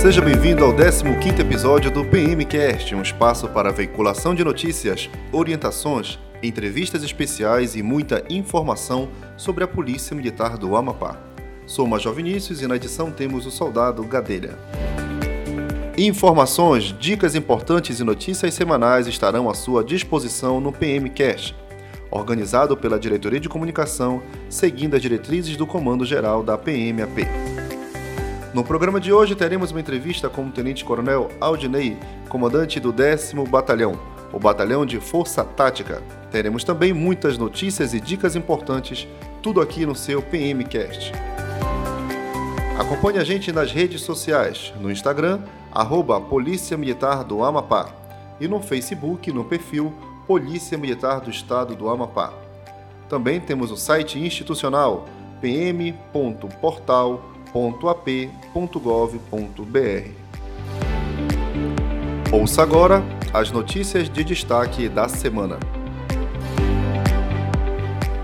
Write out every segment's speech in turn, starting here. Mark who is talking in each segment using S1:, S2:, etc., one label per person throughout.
S1: Seja bem-vindo ao 15º episódio do PMcast, um espaço para veiculação de notícias, orientações, entrevistas especiais e muita informação sobre a Polícia Militar do Amapá. Sou Major Vinícius e na edição temos o soldado Gadelha. Informações, dicas importantes e notícias semanais estarão à sua disposição no PMcast, organizado pela Diretoria de Comunicação, seguindo as diretrizes do Comando Geral da PMAP. No programa de hoje teremos uma entrevista com o Tenente Coronel Aldinei, comandante do 10 Batalhão, o Batalhão de Força Tática. Teremos também muitas notícias e dicas importantes, tudo aqui no seu PMcast. Acompanhe a gente nas redes sociais, no Instagram, arroba Polícia Militar do Amapá, e no Facebook, no perfil Polícia Militar do Estado do Amapá. Também temos o site institucional pm.portal.com www.ap.gov.br. Ouça agora as notícias de destaque da semana.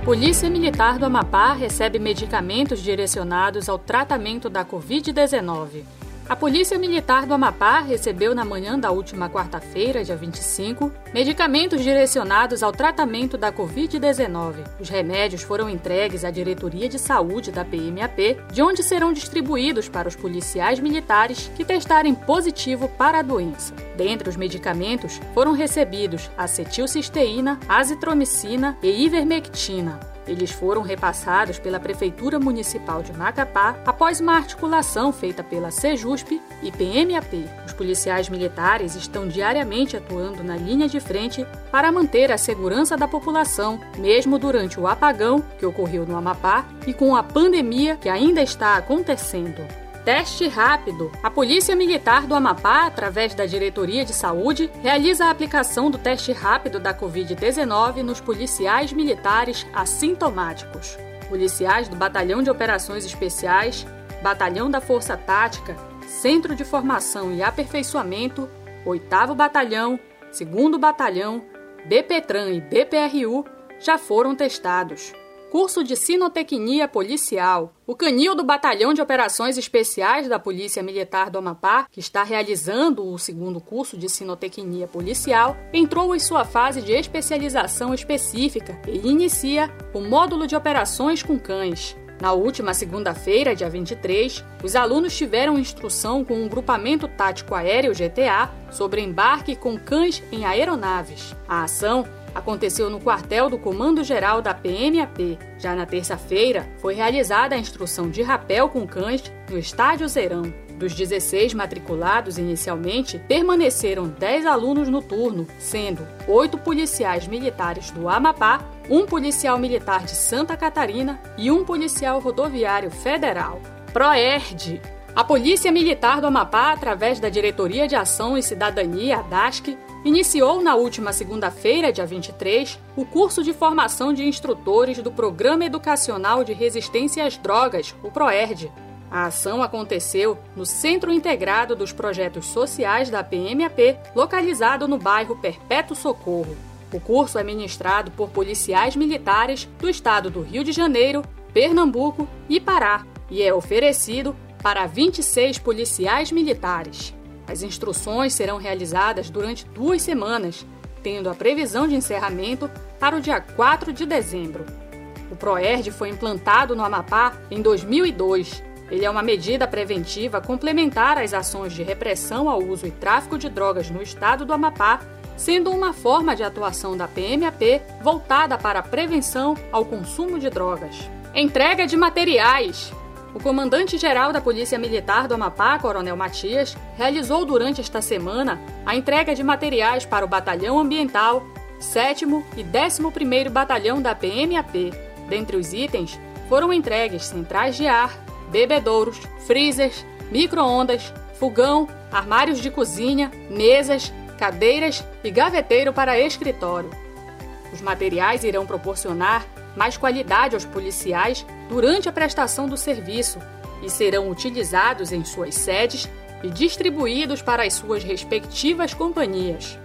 S2: Polícia Militar do Amapá recebe medicamentos direcionados ao tratamento da Covid-19. A Polícia Militar do Amapá recebeu na manhã da última quarta-feira, dia 25, medicamentos direcionados ao tratamento da Covid-19. Os remédios foram entregues à Diretoria de Saúde da PMAP, de onde serão distribuídos para os policiais militares que testarem positivo para a doença. Dentre os medicamentos foram recebidos acetilcisteína, azitromicina e ivermectina. Eles foram repassados pela Prefeitura Municipal de Macapá após uma articulação feita pela Sejusp e PMAP. Os policiais militares estão diariamente atuando na linha de frente para manter a segurança da população, mesmo durante o apagão que ocorreu no Amapá e com a pandemia que ainda está acontecendo. Teste rápido. A Polícia Militar do Amapá, através da Diretoria de Saúde, realiza a aplicação do teste rápido da Covid-19 nos policiais militares assintomáticos. Policiais do Batalhão de Operações Especiais, Batalhão da Força Tática, Centro de Formação e Aperfeiçoamento, 8 Batalhão, 2 Batalhão, BPTRAN e BPRU já foram testados curso de Sinotecnia Policial. O canil do Batalhão de Operações Especiais da Polícia Militar do Amapá, que está realizando o segundo curso de Sinotecnia Policial, entrou em sua fase de especialização específica e inicia o módulo de operações com cães. Na última segunda-feira, dia 23, os alunos tiveram instrução com um grupamento tático aéreo GTA sobre embarque com cães em aeronaves. A ação aconteceu no quartel do Comando Geral da PMAP. Já na terça-feira, foi realizada a instrução de rapel com cães no Estádio Zerão. Dos 16 matriculados inicialmente, permaneceram 10 alunos no turno, sendo 8 policiais militares do Amapá, um policial militar de Santa Catarina e um policial rodoviário federal. PROERD a Polícia Militar do Amapá, através da Diretoria de Ação e Cidadania, a DASC, iniciou na última segunda-feira, dia 23, o curso de formação de instrutores do Programa Educacional de Resistência às Drogas, o PROERD. A ação aconteceu no Centro Integrado dos Projetos Sociais da PMAP, localizado no bairro Perpétuo Socorro. O curso é ministrado por policiais militares do estado do Rio de Janeiro, Pernambuco e Pará e é oferecido para 26 policiais militares. As instruções serão realizadas durante duas semanas, tendo a previsão de encerramento para o dia 4 de dezembro. O PROERD foi implantado no Amapá em 2002. Ele é uma medida preventiva complementar às ações de repressão ao uso e tráfico de drogas no estado do Amapá, sendo uma forma de atuação da PMAP voltada para a prevenção ao consumo de drogas. Entrega de materiais. O comandante-geral da Polícia Militar do Amapá, Coronel Matias, realizou durante esta semana a entrega de materiais para o Batalhão Ambiental, 7 e 11º Batalhão da PMAP. Dentre os itens, foram entregues centrais de ar, bebedouros, freezers, micro-ondas, fogão, armários de cozinha, mesas, cadeiras e gaveteiro para escritório. Os materiais irão proporcionar mais qualidade aos policiais durante a prestação do serviço e serão utilizados em suas sedes e distribuídos para as suas respectivas companhias.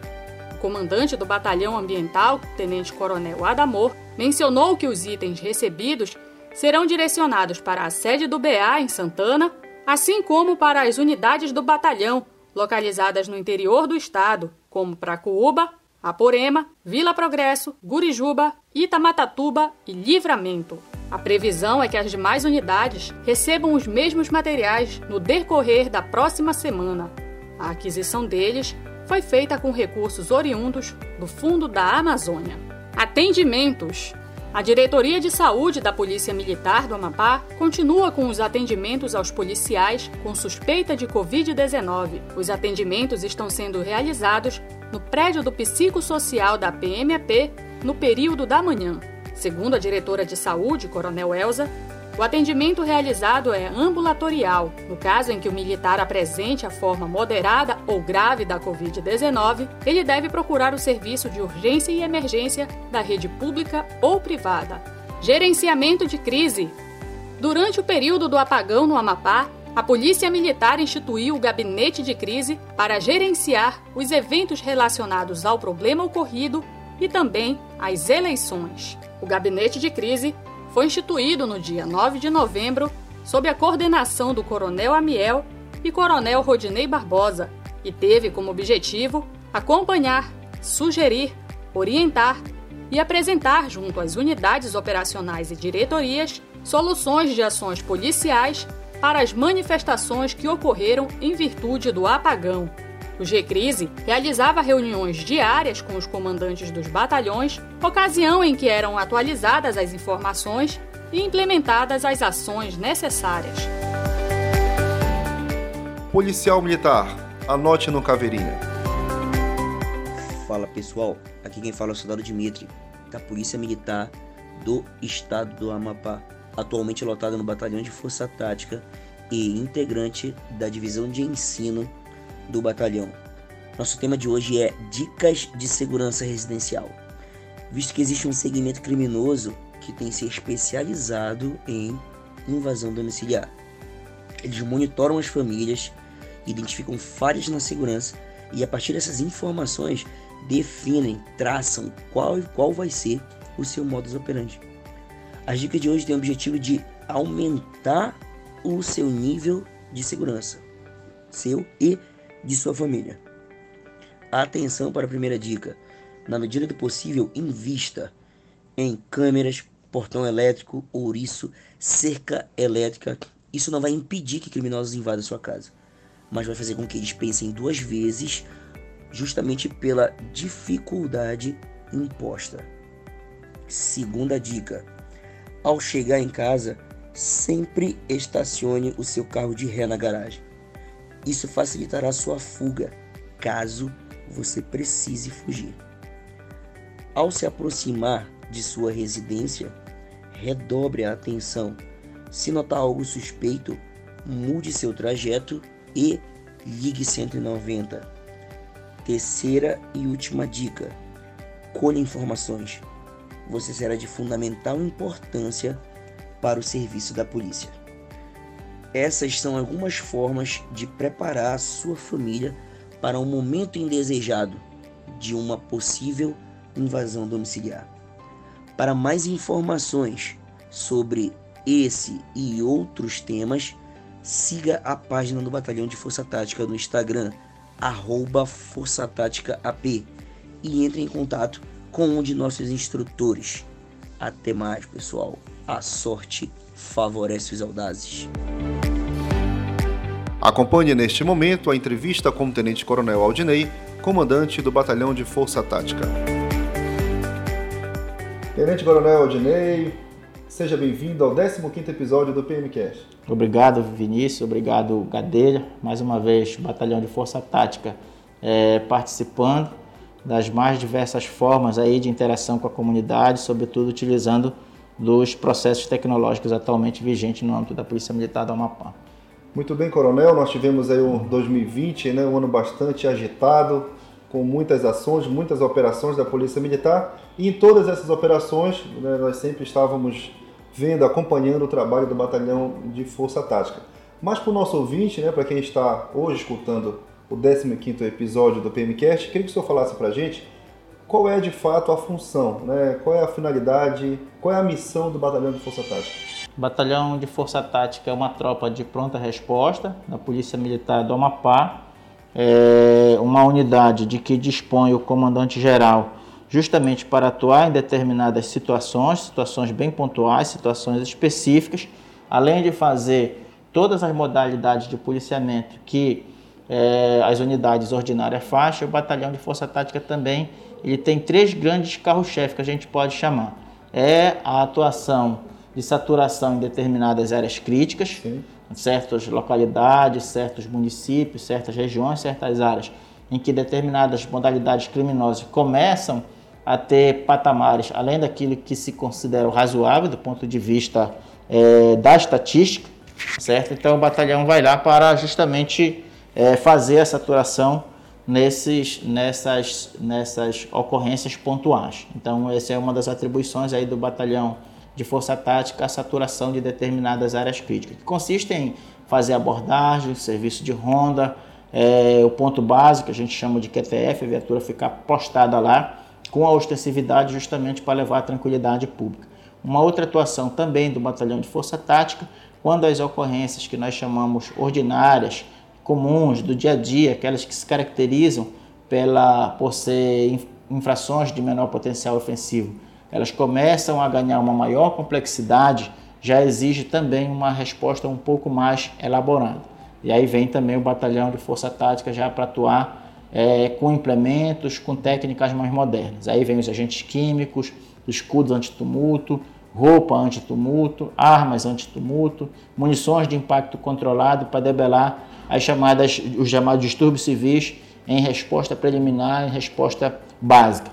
S2: O comandante do Batalhão Ambiental, Tenente Coronel Adamor, mencionou que os itens recebidos serão direcionados para a sede do BA em Santana, assim como para as unidades do batalhão, localizadas no interior do estado, como Pracuúba, Aporema, Vila Progresso, Gurijuba, Itamatatuba e Livramento. A previsão é que as demais unidades recebam os mesmos materiais no decorrer da próxima semana. A aquisição deles foi feita com recursos oriundos do Fundo da Amazônia. Atendimentos. A Diretoria de Saúde da Polícia Militar do Amapá continua com os atendimentos aos policiais com suspeita de Covid-19. Os atendimentos estão sendo realizados no prédio do psicossocial da PMAP no período da manhã. Segundo a diretora de saúde, Coronel Elza, o atendimento realizado é ambulatorial. No caso em que o militar apresente a forma moderada ou grave da Covid-19, ele deve procurar o serviço de urgência e emergência da rede pública ou privada. Gerenciamento de crise. Durante o período do apagão no Amapá, a Polícia Militar instituiu o gabinete de crise para gerenciar os eventos relacionados ao problema ocorrido e também às eleições. O gabinete de crise foi instituído no dia 9 de novembro sob a coordenação do Coronel Amiel e Coronel Rodinei Barbosa e teve como objetivo acompanhar, sugerir, orientar e apresentar junto às unidades operacionais e diretorias soluções de ações policiais para as manifestações que ocorreram em virtude do apagão. O G-Crise realizava reuniões diárias com os comandantes dos batalhões, ocasião em que eram atualizadas as informações e implementadas as ações necessárias.
S1: Policial Militar, anote no Caveirinha.
S3: Fala pessoal, aqui quem fala é o soldado Dimitri, da Polícia Militar do Estado do Amapá atualmente lotado no Batalhão de Força Tática e integrante da divisão de ensino do batalhão. Nosso tema de hoje é Dicas de Segurança Residencial. Visto que existe um segmento criminoso que tem se especializado em invasão domiciliar. Eles monitoram as famílias, identificam falhas na segurança e a partir dessas informações definem, traçam qual, qual vai ser o seu modus operandi. As dicas de hoje têm o objetivo de aumentar o seu nível de segurança, seu e de sua família. Atenção para a primeira dica. Na medida do possível, invista em câmeras, portão elétrico, ouriço, cerca elétrica. Isso não vai impedir que criminosos invadam sua casa, mas vai fazer com que eles pensem duas vezes, justamente pela dificuldade imposta. Segunda dica: ao chegar em casa, sempre estacione o seu carro de ré na garagem. Isso facilitará sua fuga, caso você precise fugir. Ao se aproximar de sua residência, redobre a atenção. Se notar algo suspeito, mude seu trajeto e ligue 190. Terceira e última dica: colha informações você será de fundamental importância para o serviço da polícia. Essas são algumas formas de preparar a sua família para um momento indesejado de uma possível invasão domiciliar. Para mais informações sobre esse e outros temas, siga a página do Batalhão de Força Tática no Instagram, arroba Força Tática AP, e entre em contato com um de nossos instrutores. Até mais, pessoal. A sorte favorece os audazes.
S1: Acompanhe neste momento a entrevista com o Tenente Coronel Aldinei, comandante do Batalhão de Força Tática. Tenente Coronel Aldinei, seja bem-vindo ao 15º episódio do PMCast.
S4: Obrigado, Vinícius. Obrigado, Gadelha. Mais uma vez, Batalhão de Força Tática é, participando das mais diversas formas aí de interação com a comunidade, sobretudo utilizando dos processos tecnológicos atualmente vigentes no âmbito da Polícia Militar do Amapá.
S1: Muito bem, Coronel, nós tivemos aí um 2020, né, um ano bastante agitado, com muitas ações, muitas operações da Polícia Militar, e em todas essas operações né, nós sempre estávamos vendo, acompanhando o trabalho do Batalhão de Força Tática. Mas para o nosso ouvinte, né, para quem está hoje escutando o 15º episódio do PMCast, queria que o senhor falasse para a gente qual é de fato a função, né? qual é a finalidade, qual é a missão do Batalhão de Força Tática.
S4: Batalhão de Força Tática é uma tropa de pronta resposta da Polícia Militar do Amapá, é uma unidade de que dispõe o comandante-geral justamente para atuar em determinadas situações, situações bem pontuais, situações específicas, além de fazer todas as modalidades de policiamento que é, as unidades ordinárias fazem, o batalhão de força tática também ele tem três grandes carros-chefes que a gente pode chamar. É a atuação de saturação em determinadas áreas críticas, Sim. certas localidades, certos municípios, certas regiões, certas áreas em que determinadas modalidades criminosas começam a ter patamares além daquilo que se considera razoável do ponto de vista é, da estatística, certo? Então o batalhão vai lá para justamente é, fazer a saturação nesses, nessas, nessas ocorrências pontuais. Então essa é uma das atribuições aí do batalhão de força tática, a saturação de determinadas áreas críticas, que consiste em fazer abordagem, serviço de ronda, é, o ponto básico, a gente chama de QTF, a viatura ficar postada lá, com a ostensividade justamente para levar a tranquilidade pública. Uma outra atuação também do batalhão de força tática, quando as ocorrências que nós chamamos ordinárias, comuns do dia a dia, aquelas que se caracterizam pela por ser infrações de menor potencial ofensivo, elas começam a ganhar uma maior complexidade, já exige também uma resposta um pouco mais elaborada. E aí vem também o batalhão de força tática já para atuar é, com implementos, com técnicas mais modernas. Aí vem os agentes químicos, escudos antitumulto, roupa antitumulto, armas antitumulto, munições de impacto controlado para debelar as chamadas, os chamados distúrbios civis em resposta preliminar, em resposta básica.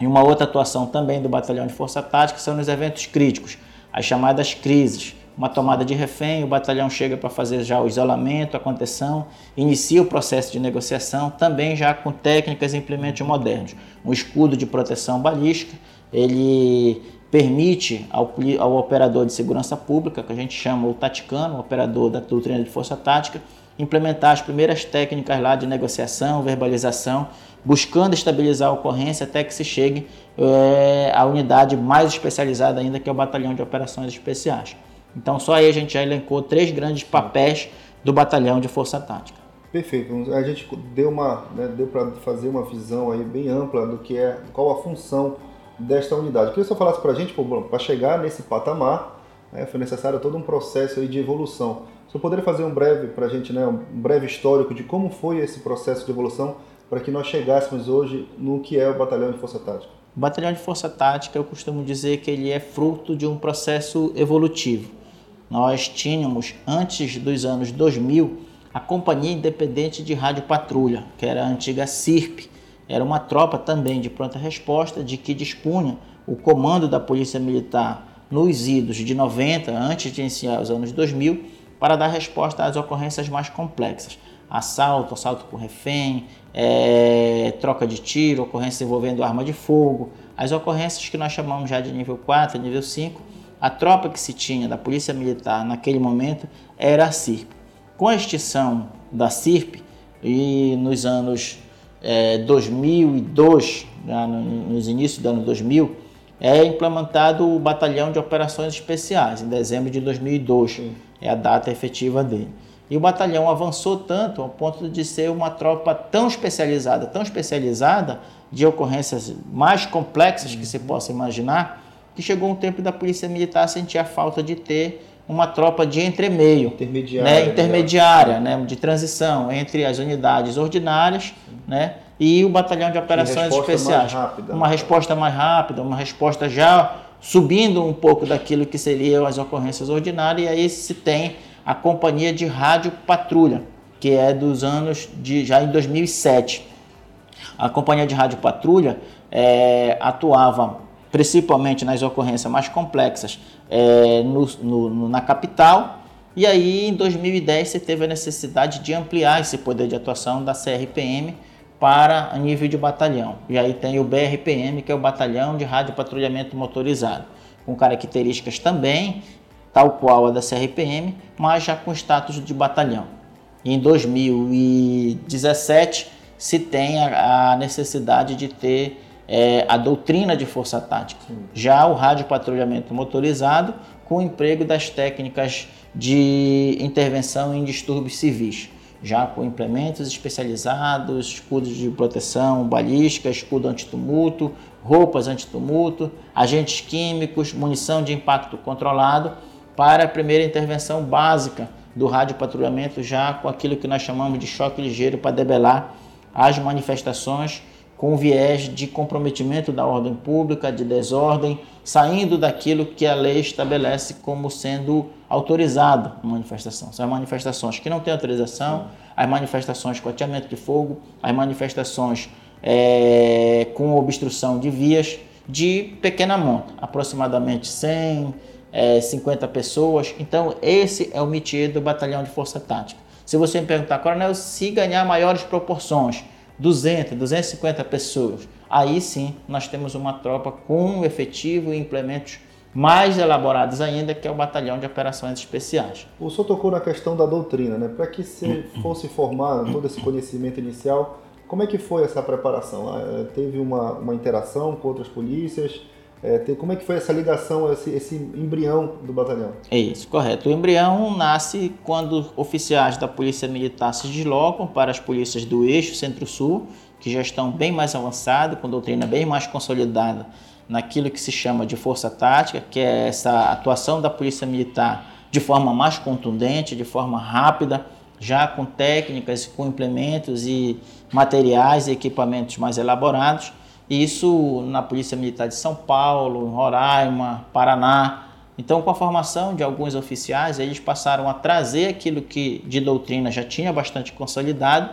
S4: E uma outra atuação também do Batalhão de Força Tática são nos eventos críticos, as chamadas crises, uma tomada de refém, o batalhão chega para fazer já o isolamento, a contenção, inicia o processo de negociação, também já com técnicas e implementos modernos. Um escudo de proteção balística, ele permite ao, ao operador de segurança pública, que a gente chama o taticano, o operador da doutrina de força tática, implementar as primeiras técnicas lá de negociação, verbalização, buscando estabilizar a ocorrência até que se chegue é, à unidade mais especializada ainda, que é o Batalhão de Operações Especiais. Então só aí a gente já elencou três grandes papéis do batalhão de força tática.
S1: Perfeito. A gente deu uma, né, deu para fazer uma visão aí bem ampla do que é, qual a função desta unidade. Eu queria que você falasse para a gente, para chegar nesse patamar, né, foi necessário todo um processo de evolução. Você poderia fazer um breve para a gente, né, um breve histórico de como foi esse processo de evolução para que nós chegássemos hoje no que é o batalhão de força tática?
S4: O batalhão de força tática, eu costumo dizer que ele é fruto de um processo evolutivo nós tínhamos, antes dos anos 2000, a Companhia Independente de Rádio Patrulha, que era a antiga CIRP. Era uma tropa também de pronta resposta, de que dispunha o comando da Polícia Militar nos idos de 90, antes de iniciar os anos 2000, para dar resposta às ocorrências mais complexas. Assalto, assalto com refém, é, troca de tiro, ocorrências envolvendo arma de fogo, as ocorrências que nós chamamos já de nível 4, nível 5, a tropa que se tinha da Polícia Militar naquele momento era a CIRP. Com a extinção da CIRP, e nos anos é, 2002, já nos inícios do ano 2000, é implementado o Batalhão de Operações Especiais, em dezembro de 2002, Sim. é a data efetiva dele. E o batalhão avançou tanto ao ponto de ser uma tropa tão especializada, tão especializada, de ocorrências mais complexas que se possa imaginar, que chegou um tempo da polícia militar sentir a falta de ter uma tropa de entremeio, intermediária, né, intermediária né, de transição entre as unidades ordinárias né, e o batalhão de operações especiais. Rápida, uma né? resposta mais rápida, uma resposta já subindo um pouco daquilo que seriam as ocorrências ordinárias, e aí se tem a companhia de rádio patrulha, que é dos anos de já em 2007. A companhia de rádio patrulha é, atuava principalmente nas ocorrências mais complexas é, no, no, na capital. E aí, em 2010, você teve a necessidade de ampliar esse poder de atuação da CRPM para nível de batalhão. E aí tem o BRPM, que é o Batalhão de Rádio Patrulhamento Motorizado, com características também, tal qual a da CRPM, mas já com status de batalhão. E em 2017 se tem a, a necessidade de ter é, a doutrina de força tática. Já o rádio patrulhamento motorizado, com o emprego das técnicas de intervenção em distúrbios civis, já com implementos especializados, escudos de proteção balística, escudo antitumulto, roupas antitumulto, agentes químicos, munição de impacto controlado para a primeira intervenção básica do radiopatrulhamento, já com aquilo que nós chamamos de choque ligeiro para debelar as manifestações com viés de comprometimento da ordem pública, de desordem, saindo daquilo que a lei estabelece como sendo autorizado a manifestação. São as manifestações que não têm autorização, as manifestações com ateamento de fogo, as manifestações é, com obstrução de vias de pequena monta, aproximadamente 100, é, 50 pessoas. Então, esse é o métier do batalhão de força tática. Se você me perguntar, coronel, se ganhar maiores proporções, 200, 250 pessoas, aí sim nós temos uma tropa com efetivo e implementos mais elaborados ainda, que é o Batalhão de Operações Especiais.
S1: O senhor tocou na questão da doutrina, né? Para que se fosse formado todo esse conhecimento inicial, como é que foi essa preparação? Ah, teve uma, uma interação com outras polícias? É, tem, como é que foi essa ligação, esse, esse embrião do batalhão?
S4: É isso, correto. O embrião nasce quando oficiais da Polícia Militar se deslocam para as polícias do eixo Centro-Sul, que já estão bem mais avançadas, com doutrina bem mais consolidada naquilo que se chama de força tática, que é essa atuação da Polícia Militar de forma mais contundente, de forma rápida, já com técnicas, com implementos e materiais e equipamentos mais elaborados isso na Polícia Militar de São Paulo, Roraima, Paraná. Então, com a formação de alguns oficiais, eles passaram a trazer aquilo que de doutrina já tinha bastante consolidado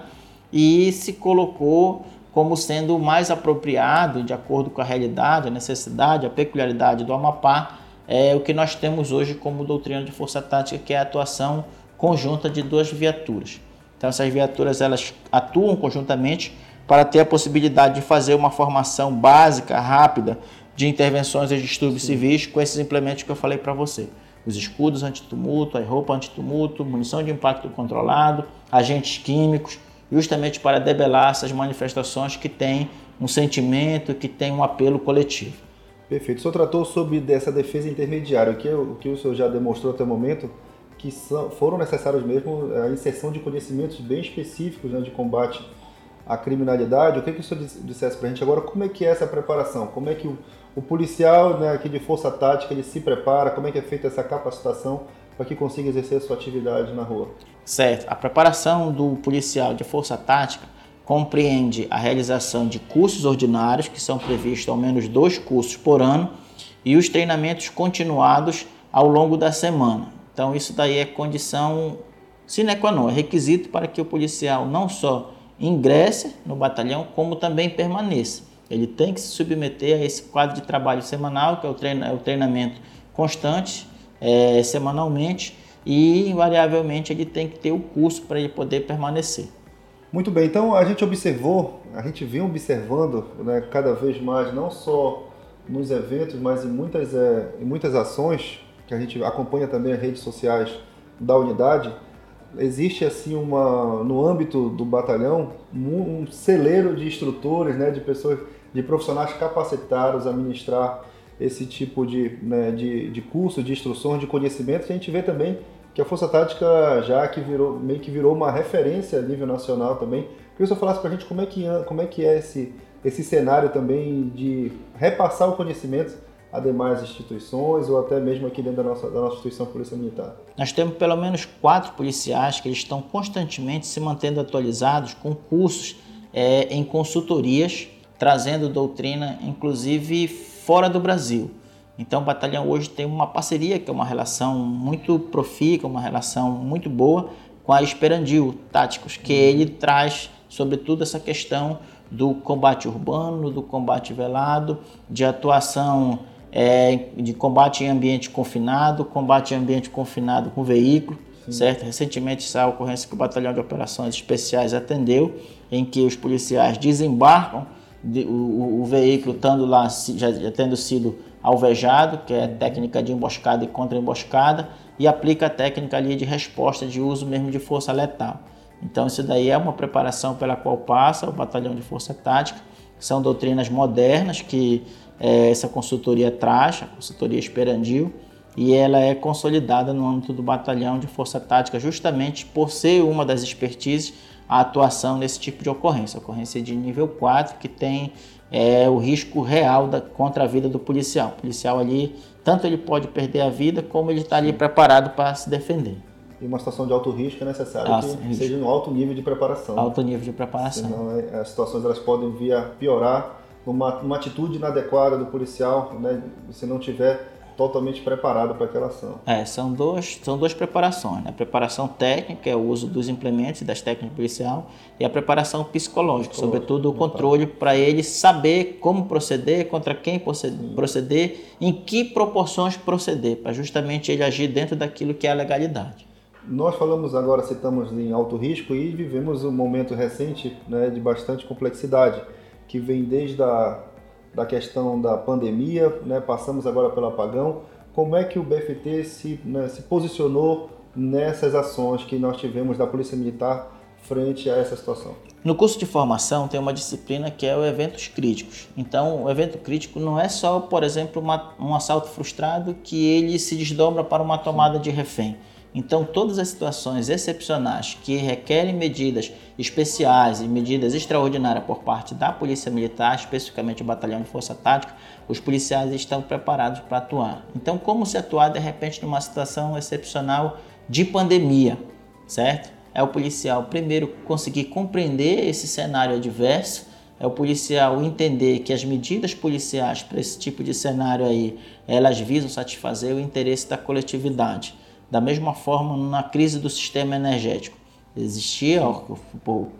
S4: e se colocou como sendo mais apropriado, de acordo com a realidade, a necessidade, a peculiaridade do Amapá, é o que nós temos hoje como doutrina de força tática, que é a atuação conjunta de duas viaturas. Então, essas viaturas elas atuam conjuntamente para ter a possibilidade de fazer uma formação básica, rápida, de intervenções de distúrbios Sim. civis com esses implementos que eu falei para você. Os escudos antitumulto, a roupa antitumulto, munição de impacto controlado, agentes químicos, justamente para debelar essas manifestações que têm um sentimento, que têm um apelo coletivo.
S1: Perfeito. O senhor tratou sobre dessa defesa intermediária, o que, o que o senhor já demonstrou até o momento, que são, foram necessários mesmo a inserção de conhecimentos bem específicos né, de combate a criminalidade. O que, que o senhor dissesse para a gente agora? Como é que é essa preparação? Como é que o, o policial né, aqui de força tática ele se prepara? Como é que é feita essa capacitação para que consiga exercer a sua atividade na rua?
S4: Certo. A preparação do policial de força tática compreende a realização de cursos ordinários, que são previstos ao menos dois cursos por ano, e os treinamentos continuados ao longo da semana. Então, isso daí é condição sine qua non, é requisito para que o policial não só ingresse no batalhão, como também permaneça. Ele tem que se submeter a esse quadro de trabalho semanal, que é o, treina, é o treinamento constante, é, semanalmente, e invariavelmente ele tem que ter o curso para ele poder permanecer.
S1: Muito bem, então a gente observou, a gente vem observando né, cada vez mais, não só nos eventos, mas em muitas, é, em muitas ações, que a gente acompanha também as redes sociais da unidade, existe assim uma no âmbito do batalhão um celeiro de instrutores, né, de pessoas, de profissionais capacitados a ministrar esse tipo de, né, de, de curso, de instruções, de conhecimento. A gente vê também que a Força Tática já que virou meio que virou uma referência a nível nacional também. Queria que você falasse para a gente como é que como é que é esse esse cenário também de repassar o conhecimento a demais instituições ou até mesmo aqui dentro da nossa, da nossa instituição Polícia Militar?
S4: Nós temos pelo menos quatro policiais que eles estão constantemente se mantendo atualizados com cursos é, em consultorias, trazendo doutrina, inclusive fora do Brasil. Então, o batalhão hoje tem uma parceria, que é uma relação muito profícua, uma relação muito boa com a Esperandil Táticos, que ele traz, sobretudo, essa questão do combate urbano, do combate velado, de atuação é, de combate em ambiente confinado, combate em ambiente confinado com veículo, Sim. certo? Recentemente essa ocorrência que o Batalhão de Operações Especiais atendeu, em que os policiais desembarcam de, o, o, veículo estando lá, já, já tendo sido alvejado, que é técnica de emboscada e contra-emboscada, e aplica a técnica ali de resposta de uso mesmo de força letal. Então isso daí é uma preparação pela qual passa o Batalhão de Força Tática, são doutrinas modernas que é, essa consultoria traz, a consultoria Esperandil, e ela é consolidada no âmbito do batalhão de força tática, justamente por ser uma das expertises a atuação nesse tipo de ocorrência, ocorrência de nível 4, que tem é, o risco real da, contra a vida do policial. O policial ali, tanto ele pode perder a vida, como ele está ali preparado para se defender.
S1: E uma situação de alto risco é necessário ah, que seja um alto nível de preparação.
S4: Alto nível de preparação.
S1: Senão é, as situações elas podem vir a piorar numa, numa atitude inadequada do policial, né, se não tiver totalmente preparado para aquela ação.
S4: É, são, dois, são duas preparações. Né? A preparação técnica, é o uso dos implementos e das técnicas policial, e a preparação psicológica, psicológico, sobretudo o controle para ele saber como proceder, contra quem proceder, proceder em que proporções proceder, para justamente ele agir dentro daquilo que é a legalidade.
S1: Nós falamos agora, citamos em alto risco e vivemos um momento recente né, de bastante complexidade, que vem desde a da questão da pandemia, né, passamos agora pelo apagão. Como é que o BFT se, né, se posicionou nessas ações que nós tivemos da Polícia Militar frente a essa situação?
S4: No curso de formação tem uma disciplina que é o eventos críticos. Então, o evento crítico não é só, por exemplo, uma, um assalto frustrado que ele se desdobra para uma tomada de refém. Então, todas as situações excepcionais que requerem medidas especiais e medidas extraordinárias por parte da Polícia Militar, especificamente o Batalhão de Força Tática, os policiais estão preparados para atuar. Então, como se atuar de repente numa situação excepcional de pandemia, certo? É o policial primeiro conseguir compreender esse cenário adverso, é o policial entender que as medidas policiais para esse tipo de cenário aí, elas visam satisfazer o interesse da coletividade. Da mesma forma, na crise do sistema energético, existia,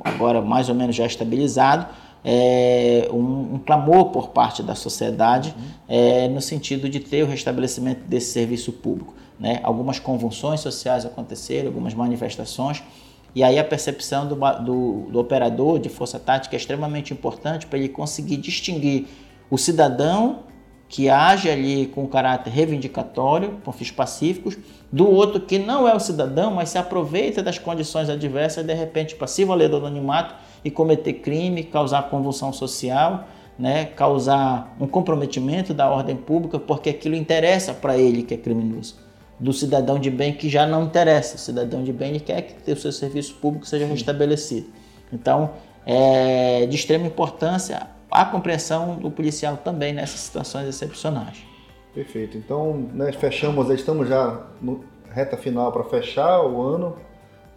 S4: agora mais ou menos já estabilizado, é, um, um, clamor por parte da sociedade é, no sentido de ter o restabelecimento desse serviço público. Né? Algumas convulsões sociais aconteceram, algumas manifestações, e aí a percepção do, do, do operador de força tática é extremamente importante para ele conseguir distinguir o cidadão que age ali com caráter reivindicatório, com fins pacíficos, do outro que não é o cidadão, mas se aproveita das condições adversas e de repente para se valer do anonimato e cometer crime, causar convulsão social, né, causar um comprometimento da ordem pública, porque aquilo interessa para ele que é criminoso. Do cidadão de bem que já não interessa. O cidadão de bem quer que o seu serviço público seja restabelecido. Então, é de extrema importância a compreensão do policial também nessas situações excepcionais.
S1: Perfeito. Então, né, fechamos, estamos já no reta final para fechar o ano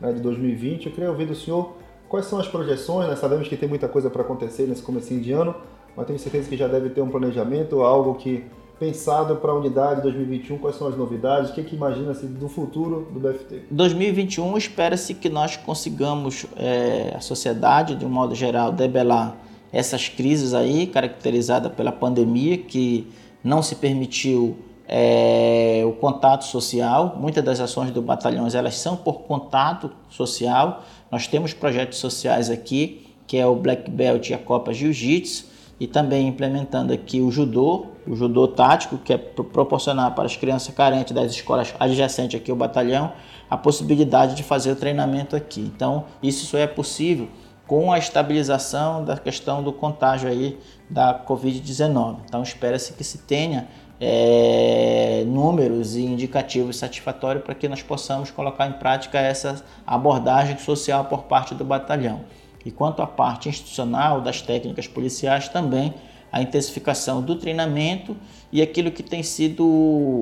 S1: né, de 2020. Eu queria ouvir do senhor quais são as projeções. Né? sabemos que tem muita coisa para acontecer nesse começo de ano, mas tenho certeza que já deve ter um planejamento, algo que pensado para a unidade 2021, quais são as novidades, o que, que imagina-se do futuro do BFT?
S4: 2021 espera-se que nós consigamos, é, a sociedade, de um modo geral, debelar essas crises aí, caracterizada pela pandemia, que não se permitiu é, o contato social. Muitas das ações do batalhão elas são por contato social. Nós temos projetos sociais aqui, que é o Black Belt e a Copa Jiu-Jitsu, e também implementando aqui o judô, o judô tático, que é proporcionar para as crianças carentes das escolas adjacentes aqui ao batalhão a possibilidade de fazer o treinamento aqui. Então, isso só é possível com a estabilização da questão do contágio aí da Covid-19. Então espera-se que se tenha é, números e indicativos satisfatórios para que nós possamos colocar em prática essa abordagem social por parte do batalhão. E quanto à parte institucional das técnicas policiais, também a intensificação do treinamento e aquilo que tem sido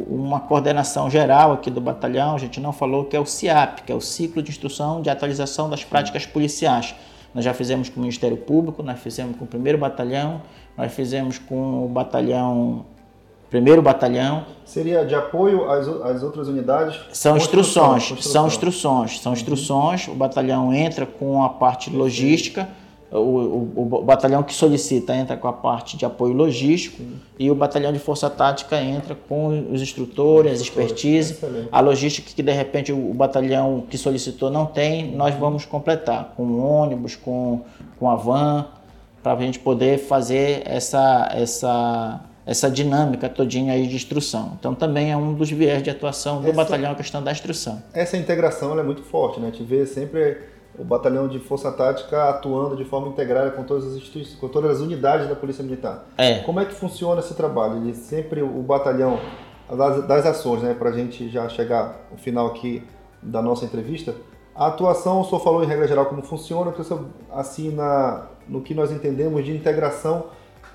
S4: uma coordenação geral aqui do batalhão, a gente não falou que é o CIAP, que é o Ciclo de Instrução de Atualização das Práticas Policiais nós já fizemos com o Ministério Público, nós fizemos com o primeiro batalhão, nós fizemos com o batalhão, primeiro batalhão.
S1: Seria de apoio às, às outras unidades?
S4: São instruções, são instruções, são instruções. O batalhão entra com a parte logística o, o, o, batalhão que solicita entra com a parte de apoio logístico e o batalhão de força tática entra com os instrutores, as expertise, Excelente. a logística que de repente o, batalhão que solicitou não tem, nós vamos completar com ônibus, com, com a van, para a gente poder fazer essa, essa, essa dinâmica todinha aí de instrução. Então também é um dos viés de atuação do essa, batalhão a questão da instrução.
S1: Essa integração é muito forte, né? A gente vê sempre o batalhão de força tática atuando de forma integrada com todas as instituições, com todas as unidades da Polícia Militar.
S4: É.
S1: Como é que funciona esse trabalho? Ele sempre o batalhão das, das ações, né, para a gente já chegar ao final aqui da nossa entrevista. A atuação, o senhor falou em regra geral como funciona, o assim, na, no que nós entendemos de integração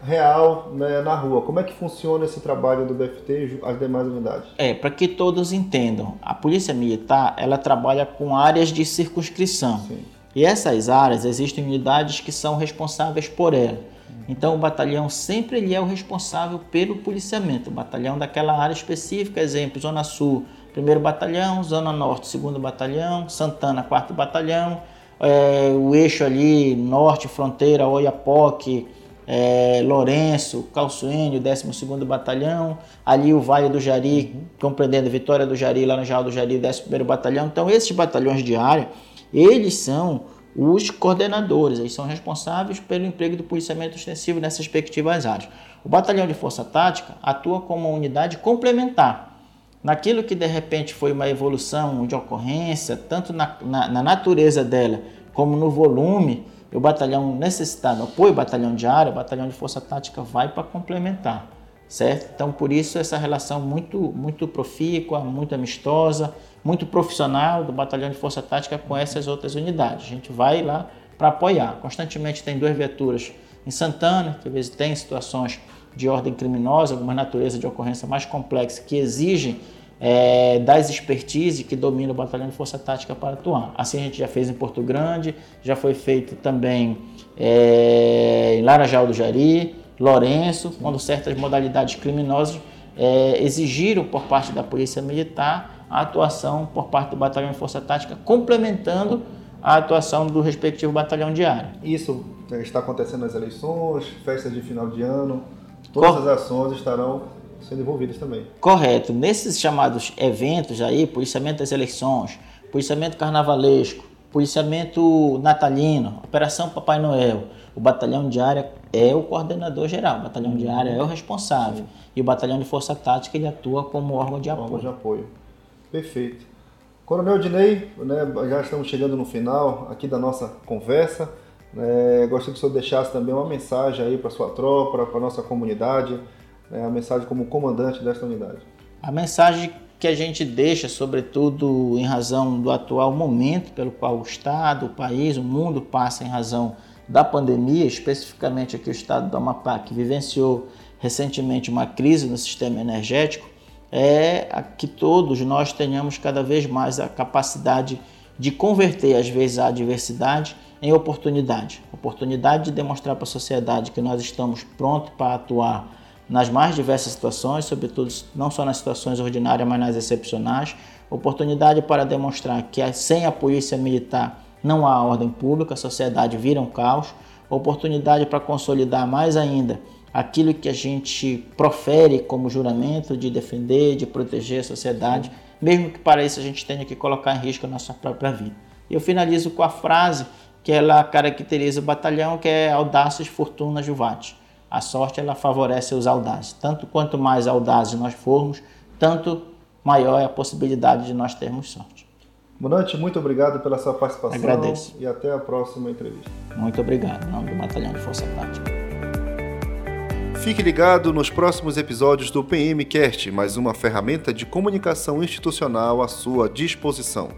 S1: real né, na rua. Como é que funciona esse trabalho do BFT e as demais unidades?
S4: É, para que todos entendam, a Polícia Militar ela trabalha com áreas de circunscrição. Sim. E essas áreas existem unidades que são responsáveis por ela. Então o batalhão sempre ele é o responsável pelo policiamento. O batalhão daquela área específica, exemplo, Zona Sul, primeiro batalhão, Zona Norte, segundo batalhão, Santana, quarto batalhão, é, o eixo ali, norte, fronteira, Oiapoque, é, Lourenço, Calçoene, o 12º Batalhão, ali o Vale do Jari, compreendendo Vitória do Jari, Laranjal do Jari, o 11º Batalhão. Então esses batalhões de área, eles são os coordenadores, eles são responsáveis pelo emprego do policiamento extensivo nessas respectivas áreas. O batalhão de força tática atua como uma unidade complementar. Naquilo que de repente foi uma evolução de ocorrência, tanto na, na, na natureza dela como no volume, o batalhão necessitado, apoio batalhão de área, batalhão de força tática vai para complementar, certo? Então por isso essa relação muito muito profícua, muito amistosa, muito profissional do batalhão de força tática com essas outras unidades. A gente vai lá para apoiar. Constantemente tem duas viaturas em Santana, que às vezes tem situações de ordem criminosa, alguma natureza de ocorrência mais complexa que exigem é, das expertise que domina o batalhão de força tática para atuar. Assim a gente já fez em Porto Grande, já foi feito também é, em Laranjal do Jari, Lourenço, quando certas modalidades criminosas é, exigiram por parte da Polícia Militar a atuação por parte do batalhão de força tática, complementando a atuação do respectivo batalhão de área.
S1: Isso está acontecendo nas eleições, festas de final de ano, todas Cor... as ações estarão sendo envolvidas também.
S4: Correto. Nesses chamados eventos aí, policiamento das eleições, policiamento carnavalesco, policiamento natalino, operação Papai Noel, o batalhão de área é o coordenador geral, o batalhão de área é o responsável. Sim. E o batalhão de força tática ele atua como órgão de apoio.
S1: Órgão de apoio. Perfeito. Coronel Dinei, né, já estamos chegando no final aqui da nossa conversa. É, gostaria que o senhor deixasse também uma mensagem aí para sua tropa, para a nossa comunidade, né, a mensagem como comandante desta unidade.
S4: A mensagem que a gente deixa, sobretudo em razão do atual momento pelo qual o Estado, o país, o mundo passa em razão da pandemia, especificamente aqui o Estado do Amapá, que vivenciou recentemente uma crise no sistema energético, é que todos nós tenhamos cada vez mais a capacidade de converter, às vezes, a adversidade em oportunidade. Oportunidade de demonstrar para a sociedade que nós estamos prontos para atuar nas mais diversas situações, sobretudo não só nas situações ordinárias, mas nas excepcionais. Oportunidade para demonstrar que sem a polícia militar não há ordem pública, a sociedade vira um caos. Oportunidade para consolidar mais ainda aquilo que a gente profere como juramento de defender, de proteger a sociedade, mesmo que para isso a gente tenha que colocar em risco a nossa própria vida. Eu finalizo com a frase que ela caracteriza o batalhão, que é audácios fortuna juvate. A sorte ela favorece os audazes. Tanto quanto mais audazes nós formos, tanto maior é a possibilidade de nós termos sorte.
S1: Monante, muito obrigado pela sua participação.
S4: Agradeço.
S1: E até a próxima entrevista.
S4: Muito obrigado, em nome do Batalhão de Força Tática.
S1: Fique ligado nos próximos episódios do PMcast, mais uma ferramenta de comunicação institucional à sua disposição.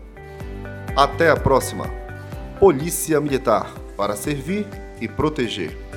S1: Até a próxima. Polícia Militar para servir e proteger.